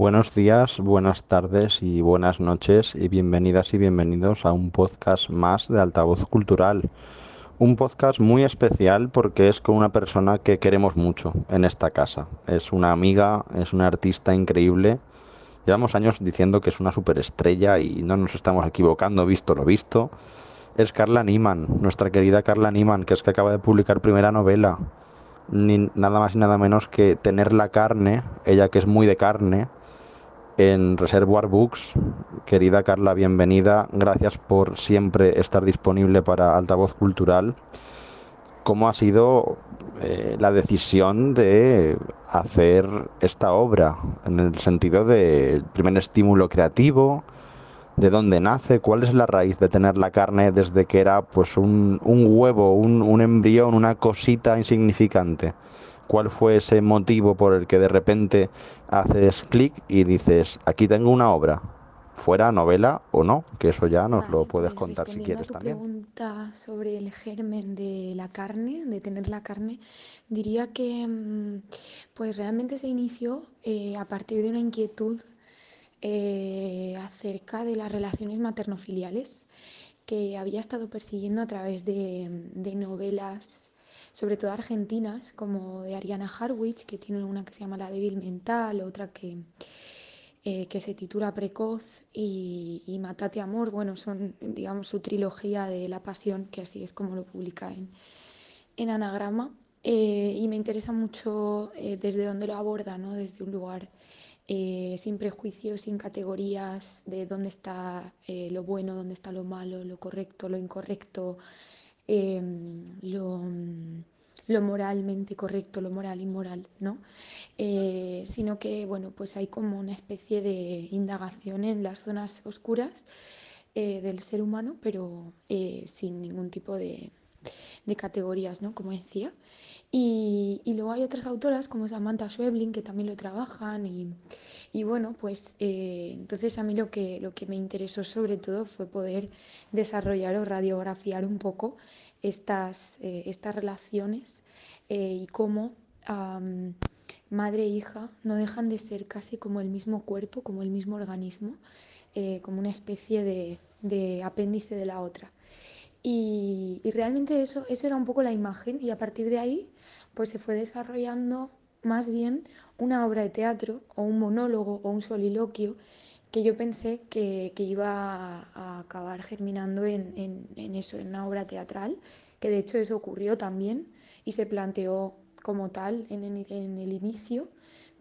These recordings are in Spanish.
Buenos días, buenas tardes y buenas noches y bienvenidas y bienvenidos a un podcast más de Altavoz Cultural. Un podcast muy especial porque es con una persona que queremos mucho en esta casa. Es una amiga, es una artista increíble. Llevamos años diciendo que es una superestrella y no nos estamos equivocando, visto lo visto. Es Carla Niman, nuestra querida Carla Niman, que es que acaba de publicar primera novela. Ni nada más y nada menos que Tener la carne, ella que es muy de carne, en Reservoir Books. Querida Carla, bienvenida. Gracias por siempre estar disponible para Altavoz Cultural. ¿Cómo ha sido eh, la decisión de hacer esta obra? En el sentido del primer estímulo creativo, de dónde nace, cuál es la raíz de tener la carne desde que era pues un, huevo, un embrión, una cosita insignificante cuál fue ese motivo por el que de repente haces clic y dices, aquí tengo una obra, fuera novela o no, que eso ya nos lo puedes pues contar si quieres a tu también. pregunta sobre el germen de la carne, de tener la carne, diría que mm, pues realmente se inició eh, a partir de una inquietud eh, acerca de las relaciones maternofiliales que había estado persiguiendo a través de, de novelas sobre todo argentinas, como de Ariana Harwich, que tiene una que se llama La débil mental, otra que, eh, que se titula Precoz y, y, Matate Amor, bueno, son, digamos, su trilogía de la pasión, que así es como lo publica en, en Anagrama. Eh, y me interesa mucho eh, desde dónde lo aborda, ¿no? desde un lugar sin prejuicios, sin categorías, de dónde está lo bueno, dónde está lo malo, lo correcto, lo incorrecto, eh, lo, lo, moralmente correcto, lo moral inmoral, ¿no? Eh, sino que, bueno, pues hay como una especie de indagación en las zonas oscuras eh, del ser humano, pero eh, sin ningún tipo de, de categorías, ¿no? Como decía. Y, luego hay otras autoras como Samantha Schweblin que también lo trabajan y, bueno, pues eh, entonces a mí lo que, lo que me interesó sobre todo fue poder desarrollar o radiografiar un poco estas, eh, estas relaciones eh, y cómo madre e hija no dejan de ser casi como el mismo cuerpo, como el mismo organismo, como una especie de, de, apéndice de la otra. Y, realmente eso, eso era un poco la imagen y a partir de ahí pues se fue desarrollando más bien una obra de teatro o un monólogo o un soliloquio que yo pensé que, que iba a, acabar germinando en, en, eso, en una obra teatral, que de hecho eso ocurrió también y se planteó como tal en en el inicio,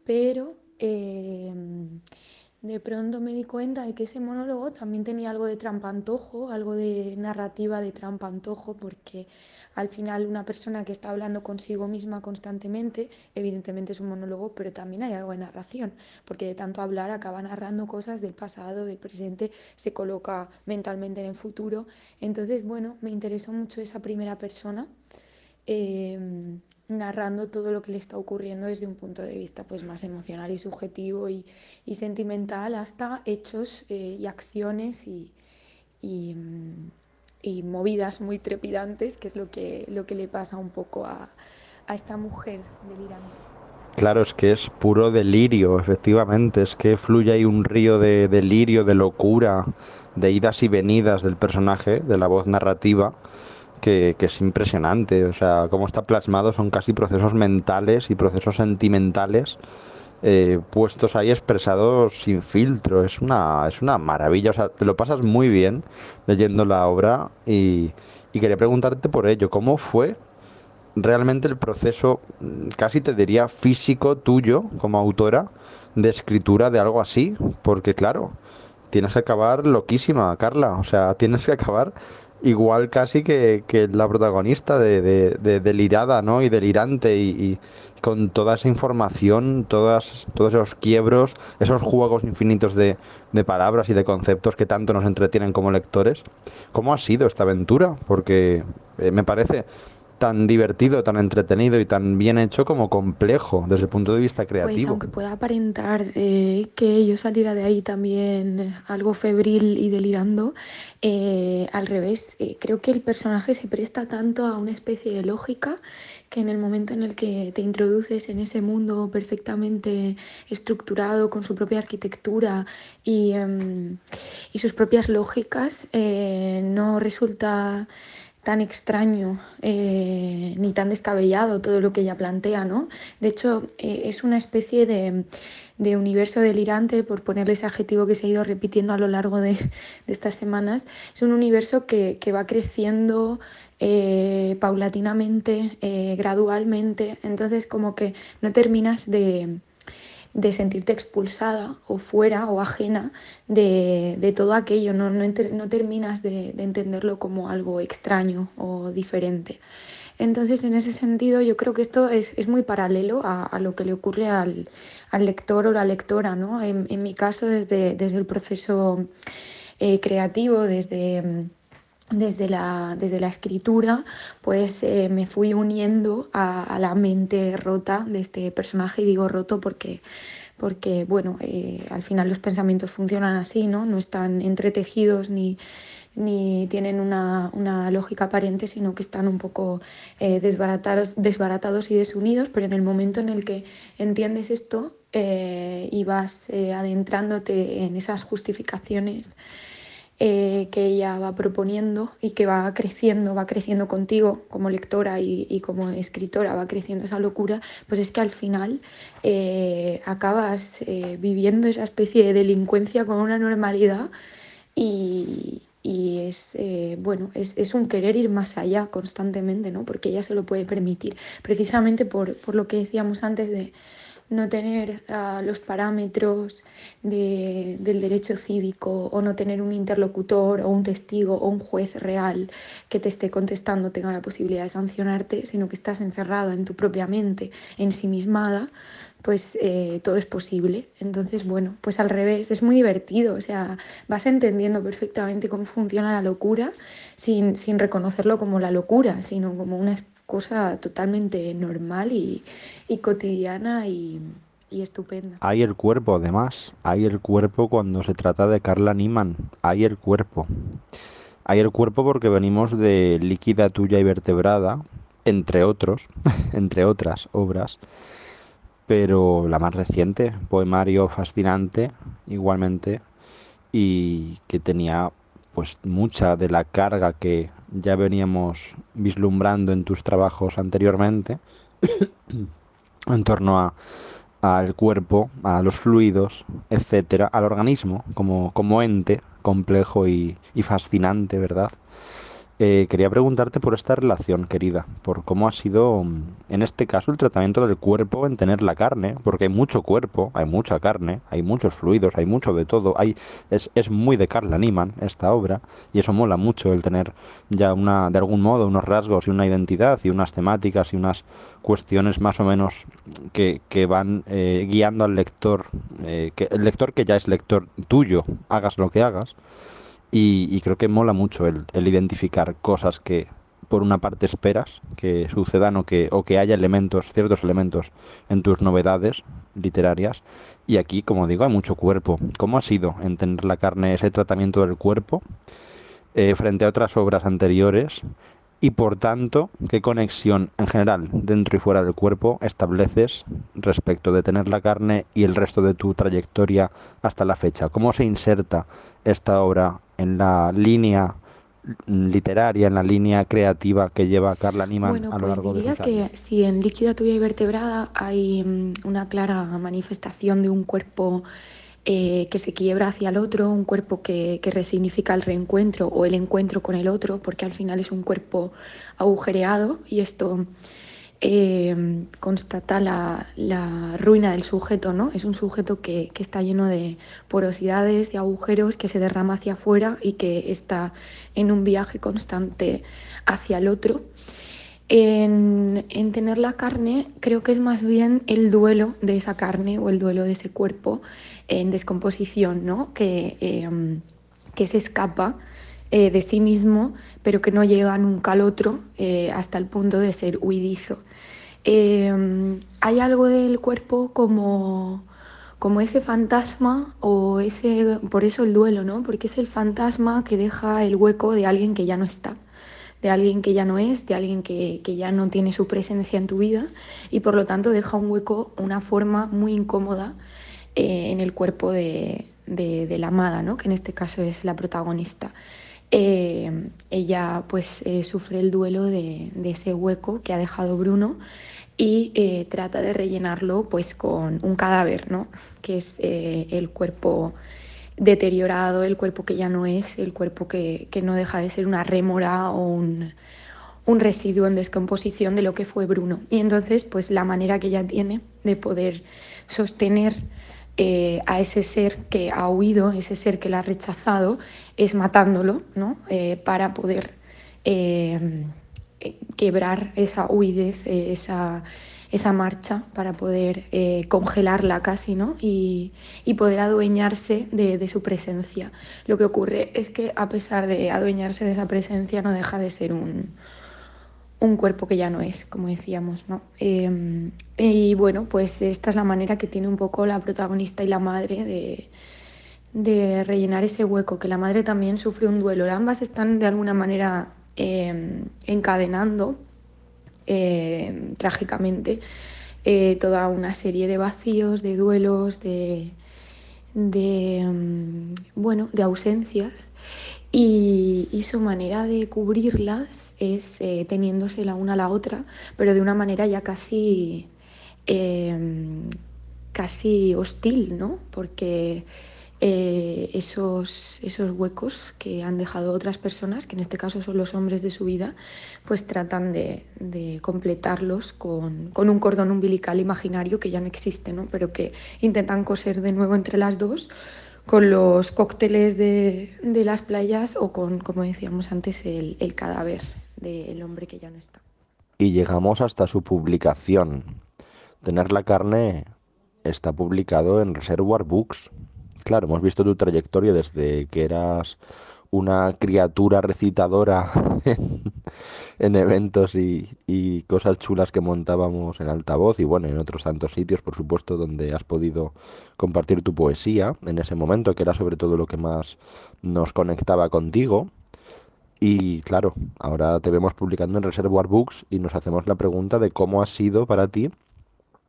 pero eh, de pronto me di cuenta de que ese monólogo también tenía algo de trampantojo, algo de narrativa de trampantojo, porque al final una persona que está hablando consigo misma constantemente, evidentemente es un monólogo, pero también hay algo de narración, porque de tanto hablar acaba narrando cosas del pasado, del presente, se coloca mentalmente en el futuro. Entonces, bueno, me interesó mucho esa primera persona. Eh, narrando todo lo que le está ocurriendo desde un punto de vista pues más emocional y subjetivo y, y sentimental hasta hechos eh, y acciones y, y, y, movidas muy trepidantes que es lo que, lo que le pasa un poco a, a esta mujer delirante. Claro, es que es puro delirio, efectivamente, es que fluye ahí un río de delirio, de locura, de idas y venidas del personaje, de la voz narrativa, que, es impresionante. O sea, cómo está plasmado son casi procesos mentales y procesos sentimentales eh, puestos ahí expresados sin filtro. Es una, es una maravilla. O sea, te lo pasas muy bien leyendo la obra y, y quería preguntarte por ello. ¿Cómo fue realmente el proceso, casi te diría físico tuyo como autora, de escritura de algo así? Porque claro, tienes que acabar loquísima, Carla. O sea, tienes que acabar igual casi que, que la protagonista de, de, de, delirada ¿no? y delirante y, con toda esa información, todas, todos esos quiebros, esos juegos infinitos de, de, palabras y de conceptos que tanto nos entretienen como lectores. ¿Cómo ha sido esta aventura? Porque eh, me parece tan divertido, tan entretenido y tan bien hecho como complejo desde el punto de vista creativo. Pues aunque pueda aparentar eh, que yo saliera de ahí también algo febril y delirando, eh, al revés, eh, creo que el personaje se presta tanto a una especie de lógica que en el momento en el que te introduces en ese mundo perfectamente estructurado, con su propia arquitectura y, em, y sus propias lógicas, no resulta tan extraño eh, ni tan descabellado todo lo que ella plantea, ¿no? De hecho, eh, es una especie de, de, universo delirante, por ponerle ese adjetivo que se ha ido repitiendo a lo largo de, de estas semanas. Es un universo que, que va creciendo eh, paulatinamente, gradualmente, entonces como que no terminas de de sentirte expulsada o fuera o ajena de, de todo aquello, no, no, no terminas de, de, entenderlo como algo extraño o diferente. Entonces, en ese sentido, yo creo que esto es, es muy paralelo a, a, lo que le ocurre al, al, lector o la lectora, ¿no? En, en mi caso, desde, desde el proceso eh, creativo, desde desde la, desde la escritura, pues eh, me fui uniendo a, a, la mente rota de este personaje, y digo roto porque, porque bueno, eh, al final los pensamientos funcionan así, ¿no? No están entretejidos ni, ni tienen una, una, lógica aparente, sino que están un poco eh, desbaratados, desbaratados y desunidos, pero en el momento en el que entiendes esto eh, y vas adentrándote en esas justificaciones, eh, que ella va proponiendo y que va creciendo, va creciendo contigo como lectora y, como escritora, va creciendo esa locura, pues es que al final eh, acabas eh, viviendo esa especie de delincuencia con una normalidad y, es, bueno, es, es, un querer ir más allá constantemente, ¿no? porque ella se lo puede permitir, precisamente por, por lo que decíamos antes de no tener uh, los parámetros de, del derecho cívico o no tener un interlocutor o un testigo o un juez real que te esté contestando tenga la posibilidad de sancionarte, sino que estás encerrada en tu propia mente, ensimismada, pues eh, todo es posible. Entonces, bueno, pues al revés, es muy divertido, o sea, vas entendiendo perfectamente cómo funciona la locura sin, sin reconocerlo como la locura, sino como una cosa totalmente normal y, y cotidiana y, estupenda. Hay el cuerpo, además, hay el cuerpo cuando se trata de Carla Niman, hay el cuerpo. Hay el cuerpo porque venimos de Líquida Tuya y Vertebrada, entre otros, entre otras obras, pero la más reciente, poemario fascinante, igualmente, y que tenía pues mucha de la carga que ya veníamos vislumbrando en tus trabajos anteriormente en torno a al cuerpo, a los fluidos, etcétera, al organismo como, como ente complejo y, y fascinante, ¿verdad? Eh, quería preguntarte por esta relación, querida, por cómo ha sido, mm, en este caso, el tratamiento del cuerpo en tener la carne, porque hay mucho cuerpo, hay mucha carne, hay muchos fluidos, hay mucho de todo, hay, es, es muy de Carla Niman esta obra, y eso mola mucho, el tener ya una, de algún modo, unos rasgos y una identidad y unas temáticas y unas cuestiones más o menos que, que van eh, guiando al lector, eh, que, el lector que ya es lector tuyo, hagas lo que hagas. Y, y, creo que mola mucho el, identificar cosas que por una parte esperas que sucedan o que, o que haya elementos, ciertos elementos en tus novedades literarias. Y aquí, como digo, hay mucho cuerpo. ¿Cómo ha sido entender la carne ese tratamiento del cuerpo eh, frente a otras obras anteriores? Y por tanto, ¿qué conexión en general dentro y fuera del cuerpo estableces respecto de tener la carne y el resto de tu trayectoria hasta la fecha? ¿Cómo se inserta esta obra en la línea literaria, en la línea creativa que lleva Carla Niman bueno, a lo largo pues diría de años? que si en Líquida Tuya y Vertebrada hay mm, una clara manifestación de un cuerpo eh, que se quiebra hacia el otro, un cuerpo que, que, resignifica el reencuentro o el encuentro con el otro, porque al final es un cuerpo agujereado y esto eh, constata la, ruina del sujeto, ¿no? Es un sujeto que, que, está lleno de porosidades y agujeros, que se derrama hacia afuera y que está en un viaje constante hacia el otro. En, en, tener la carne creo que es más bien el duelo de esa carne o el duelo de ese cuerpo en descomposición, ¿no? que, eh, que se escapa eh, de sí mismo, pero que no llega nunca al otro eh, hasta el punto de ser huidizo. Eh, hay algo del cuerpo como, como ese fantasma o ese, por eso el duelo, ¿no? porque es el fantasma que deja el hueco de alguien que ya no está de alguien que ya no es, de alguien que, que, ya no tiene su presencia en tu vida y por lo tanto deja un hueco, una forma muy incómoda eh, en el cuerpo de, de, de, la amada, ¿no? que en este caso es la protagonista. Eh, ella pues eh, sufre el duelo de, ese hueco que ha dejado Bruno y eh, trata de rellenarlo pues con un cadáver, ¿no? que es el cuerpo deteriorado, el cuerpo que ya no es, el cuerpo que, que no deja de ser una rémora o un, un, residuo en descomposición de lo que fue Bruno. Y entonces pues la manera que ella tiene de poder sostener eh, a ese ser que ha huido, ese ser que la ha rechazado, es matándolo, ¿no? Eh, para poder eh, quebrar esa huidez, esa, esa, marcha, para poder congelarla casi, ¿no? Y, y poder adueñarse de, de, su presencia. Lo que ocurre es que a pesar de adueñarse de esa presencia, no deja de ser un, un cuerpo que ya no es, como decíamos, ¿no? Eh, y bueno, pues esta es la manera que tiene un poco la protagonista y la madre de, de rellenar ese hueco, que la madre también sufre un duelo. Ambas están de alguna manera eh, encadenando eh, trágicamente eh, toda una serie de vacíos, de duelos, de, de bueno, de ausencias. Y, su manera de cubrirlas es eh, teniéndose la una a la otra, pero de una manera ya casi, eh, casi hostil, ¿no? Porque eh, esos, esos huecos que han dejado otras personas, que en este caso son los hombres de su vida, pues tratan de, de completarlos con, con, un cordón umbilical imaginario que ya no existe, ¿no? Pero que intentan coser de nuevo entre las dos con los cócteles de, de, las playas o con, como decíamos antes, el, el cadáver del hombre que ya no está. Y llegamos hasta su publicación. Tener la carne está publicado en Reservoir Books. Claro, hemos visto tu trayectoria desde que eras una criatura recitadora en eventos y, cosas chulas que montábamos en altavoz y bueno, en otros tantos sitios, por supuesto, donde has podido compartir tu poesía en ese momento, que era sobre todo lo que más nos conectaba contigo. Y claro, ahora te vemos publicando en Reservoir Books y nos hacemos la pregunta de cómo ha sido para ti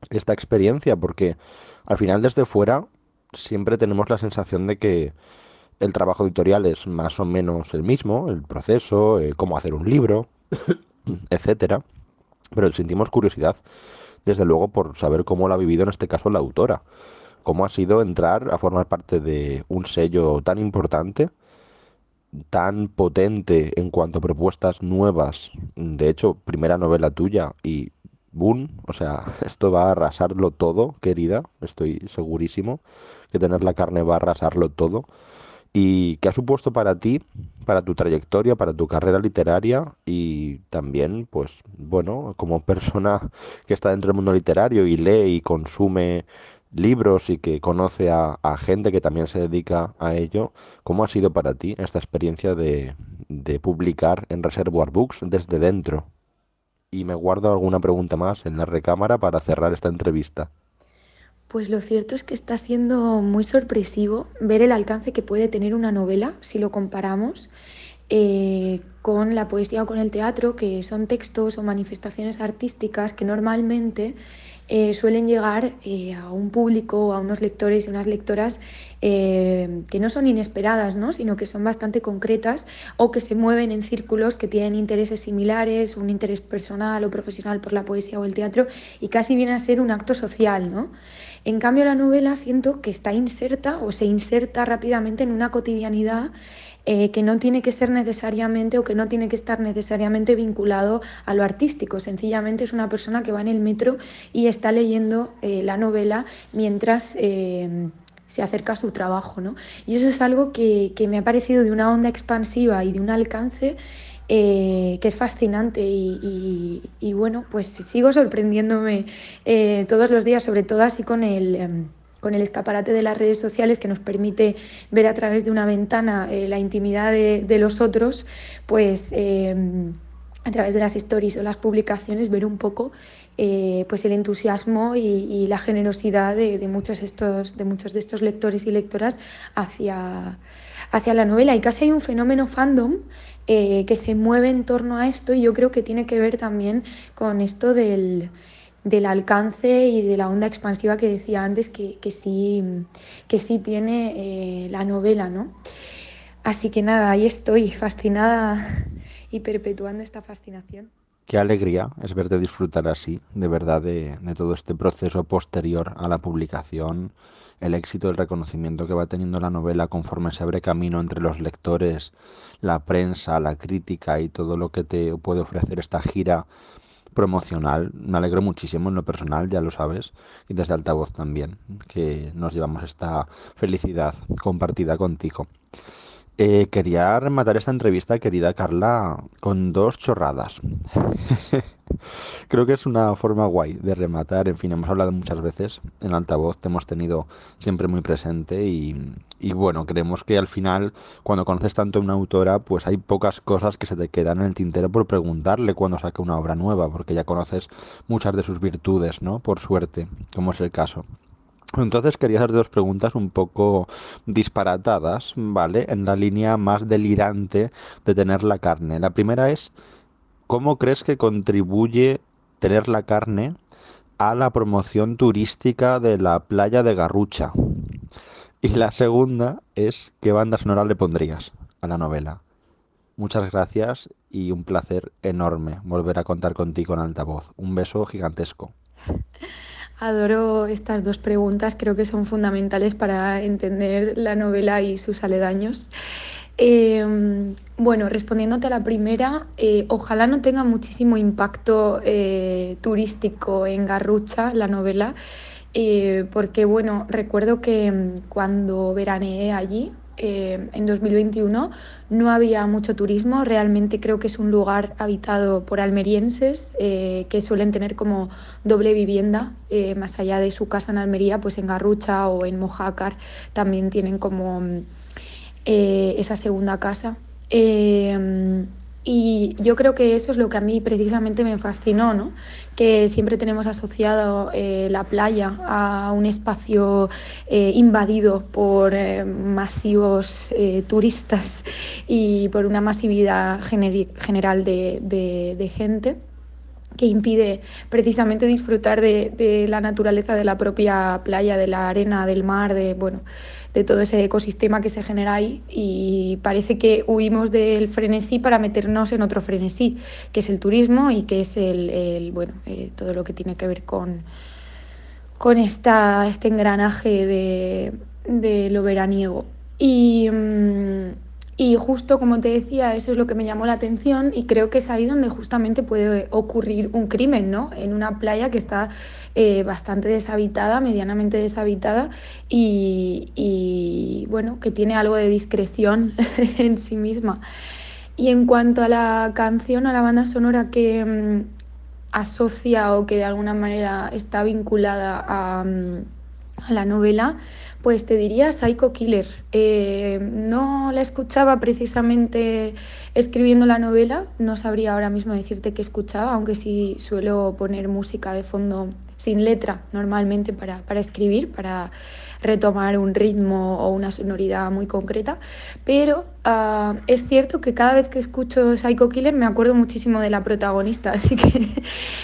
esta experiencia, porque al final desde fuera siempre tenemos la sensación de que el trabajo editorial es más o menos el mismo, el proceso, eh, cómo hacer un libro, etcétera. Pero sentimos curiosidad, desde luego, por saber cómo lo ha vivido en este caso la autora. Cómo ha sido entrar a formar parte de un sello tan importante, tan potente en cuanto a propuestas nuevas. De hecho, primera novela tuya y boom, o sea, esto va a arrasarlo todo, querida, estoy segurísimo que tener la carne va a arrasarlo todo y qué ha supuesto para ti, para tu trayectoria, para tu carrera literaria y también, pues, bueno, como persona que está dentro del mundo literario y lee y consume libros y que conoce a, gente que también se dedica a ello, ¿cómo ha sido para ti esta experiencia de, de publicar en Reservoir Books desde dentro? Y me guardo alguna pregunta más en la recámara para cerrar esta entrevista. Pues lo cierto es que está siendo muy sorpresivo ver el alcance que puede tener una novela si lo comparamos eh, con la poesía o con el teatro, que son textos o manifestaciones artísticas que normalmente eh, suelen llegar eh, a un público, a unos lectores y unas lectoras eh, que no son inesperadas, ¿no? sino que son bastante concretas o que se mueven en círculos que tienen intereses similares, un interés personal o profesional por la poesía o el teatro y casi viene a ser un acto social. ¿no? En cambio, la novela siento que está inserta o se inserta rápidamente en una cotidianidad eh, que no tiene que ser necesariamente o que no tiene que estar necesariamente vinculado a lo artístico. Sencillamente es una persona que va en el metro y está leyendo eh, la novela mientras eh, se acerca a su trabajo. ¿no? Y eso es algo que, que, me ha parecido de una onda expansiva y de un alcance que es fascinante y, y, bueno, pues sigo sorprendiéndome todos los días, sobre todo así con el... Eh, con el escaparate de las redes sociales que nos permite ver a través de una ventana eh, la intimidad de, los otros, pues eh, a través de las stories o las publicaciones ver un poco eh, pues el entusiasmo y, la generosidad de, muchos de estos lectores y lectoras hacia, hacia la novela. Y casi hay un fenómeno fandom que se mueve en torno a esto y yo creo que tiene que ver también con esto del, del alcance y de la onda expansiva que decía antes que, que sí, que sí tiene eh, la novela, ¿no? Así que nada, ahí estoy, fascinada y perpetuando esta fascinación. Qué alegría es verte disfrutar así, de verdad, de, de todo este proceso posterior a la publicación, el éxito, el reconocimiento que va teniendo la novela conforme se abre camino entre los lectores, la prensa, la crítica y todo lo que te puede ofrecer esta gira promocional. Me alegro muchísimo en lo personal, ya lo sabes, y desde altavoz también, que nos llevamos esta felicidad compartida contigo. Eh, quería rematar esta entrevista, querida Carla, con dos chorradas. Creo que es una forma guay de rematar. En fin, hemos hablado muchas veces en altavoz, te hemos tenido siempre muy presente y, bueno, creemos que al final, cuando conoces tanto a una autora, pues hay pocas cosas que se te quedan en el tintero por preguntarle cuando saque una obra nueva, porque ya conoces muchas de sus virtudes, ¿no? Por suerte, como es el caso. Entonces quería hacer dos preguntas un poco disparatadas, ¿vale? En la línea más delirante de tener la carne. La primera es, ¿cómo crees que contribuye tener la carne a la promoción turística de la playa de Garrucha? Y la segunda es, ¿qué banda sonora le pondrías a la novela? Muchas gracias y un placer enorme volver a contar contigo en altavoz. Un beso gigantesco. Adoro estas dos preguntas, creo que son fundamentales para entender la novela y sus aledaños. Eh, bueno, respondiéndote a la primera, eh, ojalá no tenga muchísimo impacto eh, turístico en Garrucha, la novela, eh, porque bueno, recuerdo que mm, cuando veraneé allí, eh, en 2021 no había mucho turismo, realmente creo que es un lugar habitado por almerienses eh, que suelen tener como doble vivienda, eh, más allá de su casa en Almería, pues en Garrucha o en Mojácar también tienen como eh, esa segunda casa. Y yo creo que eso es lo que a mí precisamente me fascinó, ¿no? Que siempre tenemos asociado eh, la playa a un espacio eh, invadido por eh, masivos turistas y por una masividad general de- de gente que impide precisamente disfrutar de, la naturaleza de la propia playa, de la arena, del mar, de bueno, de todo ese ecosistema que se genera ahí y parece que huimos del frenesí para meternos en otro frenesí, que es el turismo y que es el, el, bueno, eh, todo lo que tiene que ver con, con esta, este engranaje de, de lo veraniego. Y, mm, y justo como te decía, eso es lo que me llamó la atención y creo que es ahí donde justamente puede ocurrir un crimen, ¿no? En una playa que está eh, bastante deshabitada, medianamente deshabitada y, bueno, que tiene algo de discreción en sí misma. Y en cuanto a la canción, a la banda sonora que mm, asocia o que de alguna manera está vinculada a, mm, a la novela, pues te diría Psycho Killer. Eh, no la escuchaba precisamente escribiendo la novela, no sabría ahora mismo decirte qué escuchaba, aunque sí suelo poner música de fondo sin letra normalmente para, para escribir, para retomar un ritmo o una sonoridad muy concreta, pero uh, es cierto que cada vez que escucho Psycho Killer me acuerdo muchísimo de la protagonista, así que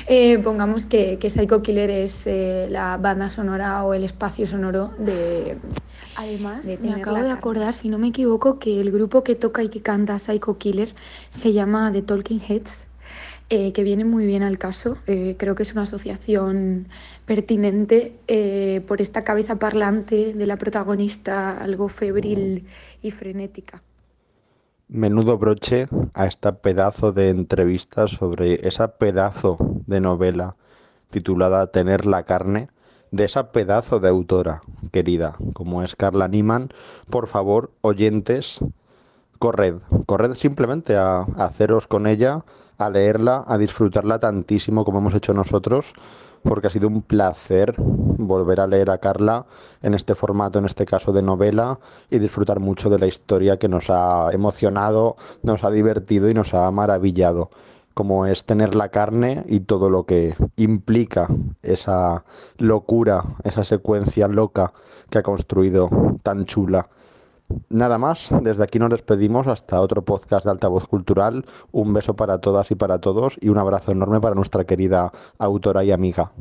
eh, pongamos que, que, Psycho Killer es eh, la banda sonora o el espacio sonoro de... Además, de me acabo de acordar, si no me equivoco, que el grupo que toca y que canta Psycho Killer se llama The Talking Heads. Eh, que viene muy bien al caso. Eh, creo que es una asociación pertinente eh, por esta cabeza parlante de la protagonista, algo febril y frenética. Menudo broche a esta pedazo de entrevista sobre esa pedazo de novela titulada Tener la carne, de esa pedazo de autora querida como es Carla Niman. Por favor, oyentes, corred, corred simplemente a, a haceros con ella a leerla, a disfrutarla tantísimo como hemos hecho nosotros, porque ha sido un placer volver a leer a Carla en este formato, en este caso de novela, y disfrutar mucho de la historia que nos ha emocionado, nos ha divertido y nos ha maravillado, como es tener la carne y todo lo que implica esa locura, esa secuencia loca que ha construido tan chula Nada más, desde aquí nos despedimos hasta otro podcast de Altavoz Cultural. Un beso para todas y para todos y un abrazo enorme para nuestra querida autora y amiga.